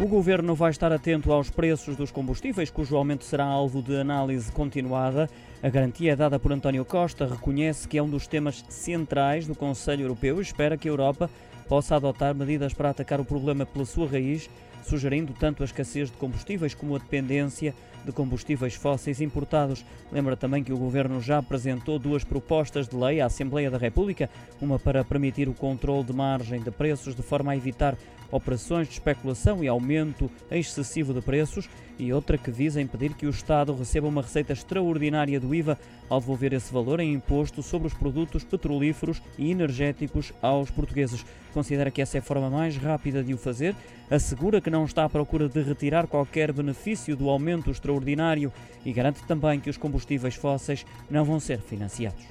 O governo vai estar atento aos preços dos combustíveis, cujo aumento será alvo de análise continuada. A garantia dada por António Costa reconhece que é um dos temas centrais do Conselho Europeu e espera que a Europa possa adotar medidas para atacar o problema pela sua raiz, sugerindo tanto a escassez de combustíveis como a dependência de combustíveis fósseis importados. Lembra também que o governo já apresentou duas propostas de lei à Assembleia da República, uma para permitir o controle de margem de preços de forma a evitar operações de especulação e aumento excessivo de preços e outra que visa impedir que o Estado receba uma receita extraordinária do IVA ao devolver esse valor em imposto sobre os produtos petrolíferos e energéticos aos portugueses. Considera que essa é a forma mais rápida de o fazer, assegura que não está à procura de retirar qualquer benefício do aumento extraordinário e garante também que os combustíveis fósseis não vão ser financiados.